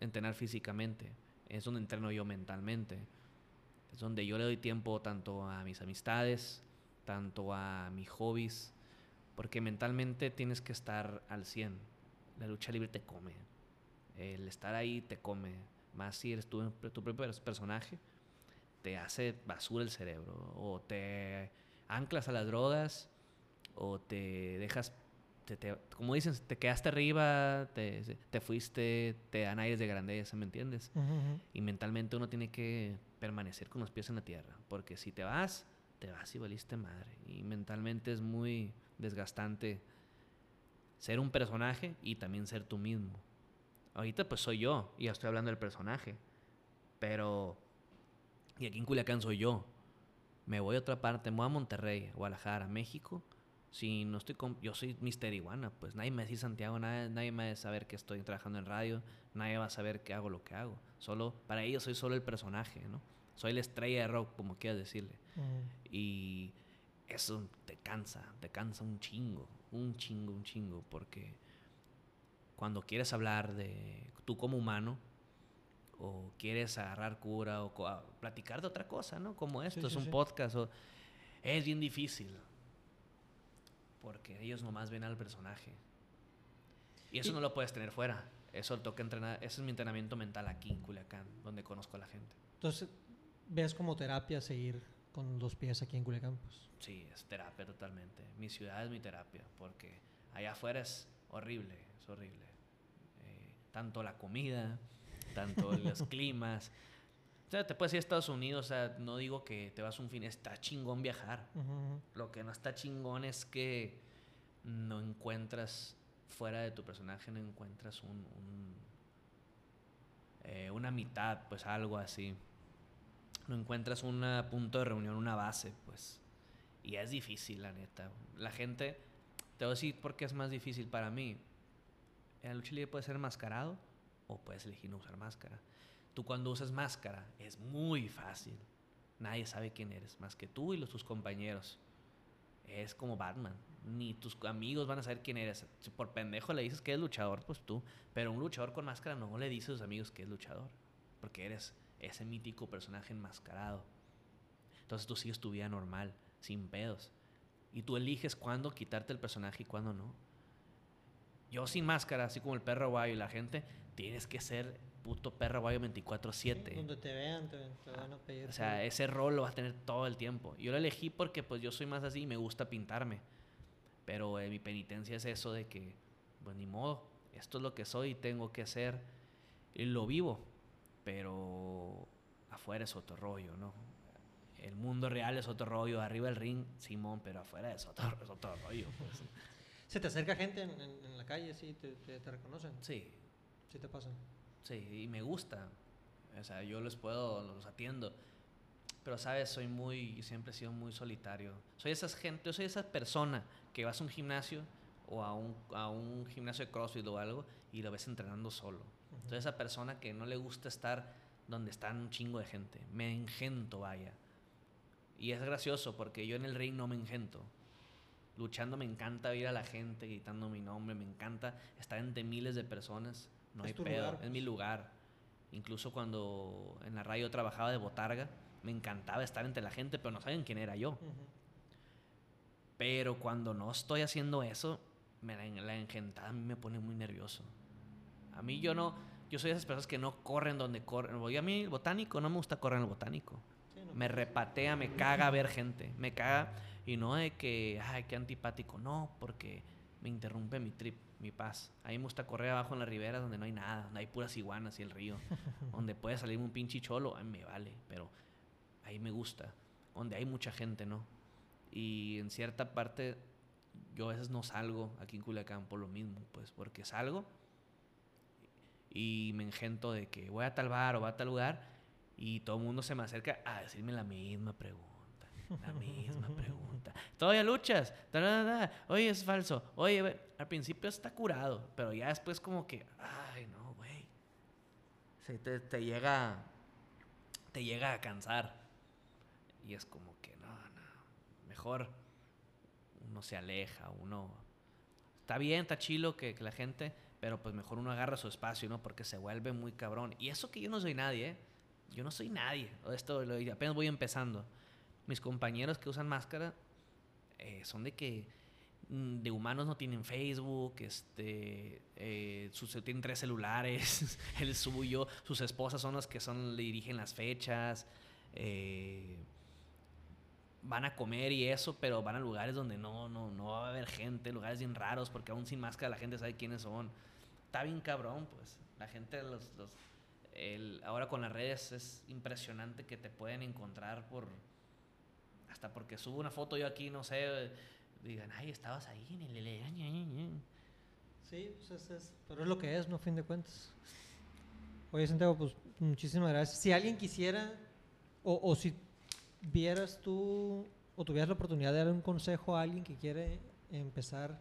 entrenar físicamente. Es donde entreno yo mentalmente. Es donde yo le doy tiempo tanto a mis amistades, tanto a mis hobbies, porque mentalmente tienes que estar al 100. La lucha libre te come. El estar ahí te come. Más si eres tu propio personaje, te hace basura el cerebro. O te anclas a las drogas, o te dejas, como dicen, te quedaste arriba, te, te, fuiste, te dan aires de grandeza, ¿me entiendes? Y mentalmente uno tiene que permanecer con los pies en la tierra, porque si te vas, te vas y valiste madre. Y mentalmente es muy desgastante ser un personaje y también ser tú mismo. Ahorita pues soy yo y ya estoy hablando del personaje. Pero... Y aquí en Culiacán soy yo. Me voy a otra parte, me voy a Monterrey, Guadalajara, México. Si no estoy con... Yo soy Mister Iguana, pues nadie me dice Santiago, nadie, nadie me va a saber que estoy trabajando en radio, nadie va a saber que hago lo que hago. Solo, para ellos soy solo el personaje, ¿no? Soy la estrella de rock, como quieras decirle. Y eso te cansa, te cansa un chingo, un chingo, un chingo, porque cuando quieres hablar de tú como humano, o quieres agarrar cura, o platicar de otra cosa, ¿no? Como esto, es un podcast, o, es bien difícil, porque ellos nomás ven al personaje. Y eso no lo puedes tener fuera. Eso toca entrenar. Ese es mi entrenamiento mental aquí en Culiacán, donde conozco a la gente. Entonces, ves como terapia seguir con los pies aquí en Culiacán, pues. Sí, es terapia totalmente. Mi ciudad es mi terapia, porque allá afuera es horrible, es horrible. Eh, tanto la comida, tanto los [LAUGHS] climas. O sea, te puedes ir a Estados Unidos, o sea, no digo que te vas un fin, está chingón viajar. Lo que no está chingón es que no encuentras, fuera de tu personaje, no encuentras un, eh, una mitad, pues algo así no encuentras un punto de reunión, una base, pues. Y es difícil, la neta. La gente, te voy a decir por qué es más difícil para mí. En la lucha libre puede ser mascarado o puedes elegir no usar máscara. Tú cuando usas máscara es muy fácil. Nadie sabe quién eres, más que tú y los, tus compañeros. Es como Batman. Ni tus amigos van a saber quién eres. Si por pendejo le dices que es luchador, pues tú. Pero un luchador con máscara no le dice a sus amigos que es luchador. Porque eres ese mítico personaje enmascarado. Entonces tú sigues tu vida normal, sin pedos. Y tú eliges cuándo quitarte el personaje y cuándo no. Yo sin máscara, así como el perro guayo y la gente, tienes que ser puto perro guayo 24-7. donde te vean, te, van a pedir. O sea, ese rol lo vas a tener todo el tiempo. Yo lo elegí porque pues yo soy más así y me gusta pintarme. Pero eh, mi penitencia es eso de que, pues ni modo, esto es lo que soy y tengo que ser. Y lo vivo pero afuera es otro rollo, ¿no? El mundo real es otro rollo, arriba del ring, Simón, pero afuera es otro, rollo. Pues. [LAUGHS] ¿Se te acerca gente en, la calle, sí? Te, te, reconocen? Sí. ¿Sí te pasan? Sí, y me gusta. O sea, yo los puedo, los atiendo. Pero, ¿sabes? Soy muy, siempre he sido muy solitario. Soy esa gente, yo soy esa persona que vas a un gimnasio o a un, a un gimnasio de CrossFit o algo y lo ves entrenando solo entonces esa persona que no le gusta estar donde están un chingo de gente. Me engento, vaya. Y es gracioso porque yo en el ring no me engento. Luchando me encanta ver a la gente gritando mi nombre, me encanta estar entre miles de personas. No hay pedo, es mi lugar. Incluso cuando en la radio trabajaba de botarga, me encantaba estar entre la gente, pero no saben quién era yo. Pero cuando no estoy haciendo eso, me la, la engentada a mí me pone muy nervioso. A mí yo no, yo soy de esas personas que no corren donde corren. Voy a mí el botánico, no me gusta correr en el botánico. me repatea, me caga ver gente, me caga y no de que, ay, qué antipático, no, porque me interrumpe mi trip, mi paz. A mí me gusta correr abajo en la ribera donde no hay nada, donde hay puras iguanas y el río, [LAUGHS] donde puede salir un pinche cholo, ay, me vale, pero ahí me gusta, donde hay mucha gente, ¿no? Y en cierta parte yo a veces no salgo aquí en Culiacán por lo mismo, pues porque salgo y me engento de que voy a tal bar o voy a tal lugar y todo el mundo se me acerca a decirme la misma pregunta. La misma pregunta. Todavía luchas. Oye, es falso. Oye, al principio está curado, pero ya después como que, ay, no, güey. te, te llega te llega a cansar. Y es como que, no, no. mejor uno se aleja, uno... Está bien, está chilo que, que la gente, pero pues mejor uno agarra su espacio, ¿no? Porque se vuelve muy cabrón. Y eso que yo no soy nadie, ¿eh? Yo no soy nadie. Esto lo, apenas voy empezando. Mis compañeros que usan máscara eh, son de que mm, de humanos no tienen Facebook, este, eh, tienen tres celulares, [LAUGHS] el suyo, sus esposas son las que son, le dirigen las fechas, eh, van a comer y eso, pero van a lugares donde no, no, no va a haber gente, lugares bien raros, porque aún sin máscara la gente sabe quiénes son. Está bien cabrón, pues. La gente, los, los el, ahora con las redes es impresionante que te pueden encontrar por... Hasta porque subo una foto yo aquí, no sé, digan, ay, estabas ahí en el... Sí, pues es, pero es lo que es, ¿no? A fin de cuentas. Oye, Santiago, pues muchísimas gracias. Si alguien quisiera, o, o si vieras tú, o tuvieras la oportunidad de dar un consejo a alguien que quiere empezar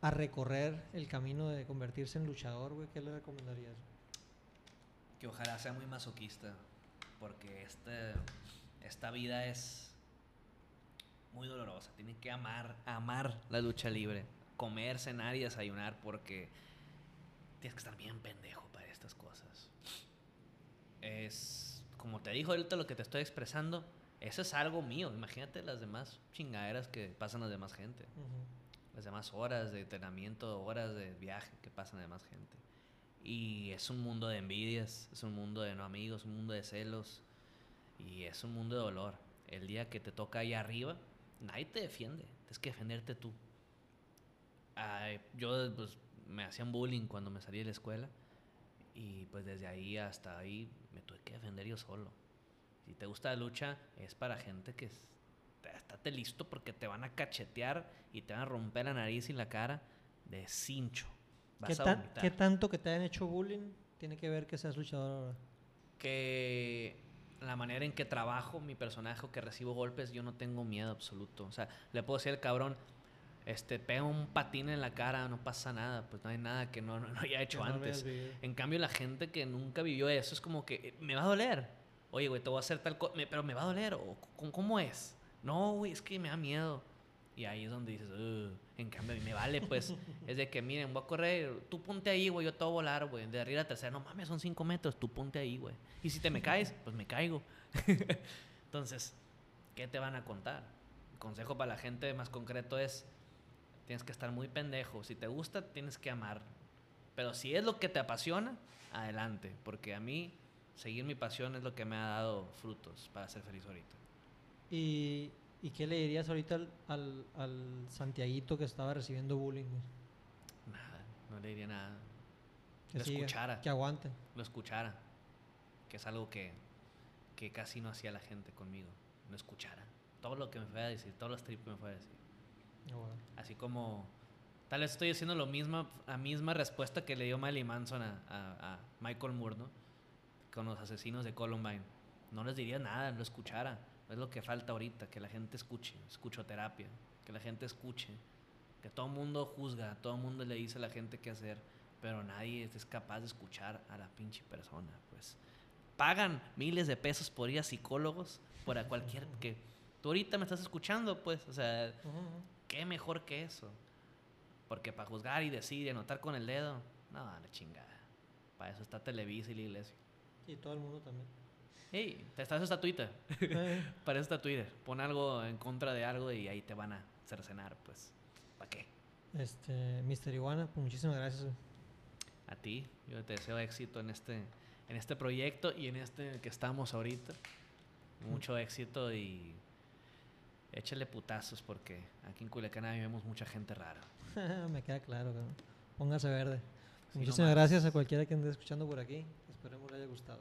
a recorrer el camino de convertirse en luchador, güey, ¿qué le recomendarías? que ojalá sea muy masoquista, porque este, esta vida es muy dolorosa. Tienen que amar, amar la lucha libre, comer, cenar y desayunar, porque tienes que estar bien pendejo para estas cosas. Es, como te dijo ahorita lo que te estoy expresando, eso es algo mío. Imagínate las demás chingaderas que pasan las demás gente. Las demás horas de entrenamiento, horas de viaje que pasan las demás gente. Y es un mundo de envidias, es un mundo de no amigos, un mundo de celos y es un mundo de dolor. El día que te toca ahí arriba, nadie te defiende, tienes que defenderte tú. yo pues, me hacían bullying cuando me salí de la escuela y pues desde ahí hasta ahí me tuve que defender yo solo. Si te gusta la lucha, es para gente que estate listo porque te van a cachetear y te van a romper la nariz y la cara de cincho. ¿Qué, tanto que te hayan hecho bullying tiene que ver que seas luchador ahora? Que la manera en que trabajo mi personaje o que recibo golpes, yo no tengo miedo absoluto. O sea, le puedo decir al cabrón, este, pega un patín en la cara, no pasa nada, pues no hay nada que no, no, haya hecho antes. en cambio, la gente que nunca vivió eso es como que, eh, me va a doler. Oye, güey, te voy a hacer tal cosa, pero me va a doler. ¿O, ¿Cómo es? No, güey, es que me da miedo. Y ahí es donde dices, en cambio, a mí me vale, pues. [LAUGHS] es de que, miren, voy a correr, tú ponte ahí, güey, yo te voy a volar, güey. De arriba a tercera, no mames, son cinco metros, tú ponte ahí, güey. Y si te me caes, pues me caigo. [LAUGHS] Entonces, ¿qué te van a contar? El consejo para la gente más concreto es, tienes que estar muy pendejo. Si te gusta, tienes que amar. Pero si es lo que te apasiona, adelante. Porque a mí, seguir mi pasión es lo que me ha dado frutos para ser feliz ahorita. Y ¿Y qué le dirías ahorita al, al, Santiaguito que estaba recibiendo bullying? Nada, no le diría nada. Que lo escuchara. Que aguante. Lo escuchara. Que es algo que, que casi no hacía la gente conmigo. No escuchara. Todo lo que me fue a decir, todos los trips que me fue a decir. Ah, Así como. Tal vez estoy haciendo lo la misma respuesta que le dio Miley Manson a, a, a Michael Moore, ¿no? Con los asesinos de Columbine. No les diría nada, lo escuchara es lo que falta ahorita, que la gente escuche, escuchoterapia, que la gente escuche, que todo el mundo juzga, todo el mundo le dice a la gente qué hacer, pero nadie es capaz de escuchar a la pinche persona, pues. Pagan miles de pesos por ir a psicólogos, por a [LAUGHS] cualquier que tú ahorita me estás escuchando, pues, o sea, qué mejor que eso. Porque para juzgar y decir y anotar con el dedo, no, la chingada. Para eso está Televisa y la iglesia. Y todo el mundo también. Hey, te estás hasta Twitter. Para eso está Twitter. Pon algo en contra de algo y ahí te van a cercenar, pues. ¿Para qué? Este, Mr. Iguana, pues muchísimas gracias. A ti, yo te deseo éxito en este, en este proyecto y en este que estamos ahorita. Mucho éxito y échale putazos porque aquí en Culiacán vemos mucha gente rara. [LAUGHS] Me queda claro, Póngase verde. Muchísimas gracias a cualquiera que ande escuchando por aquí. Esperemos le haya gustado.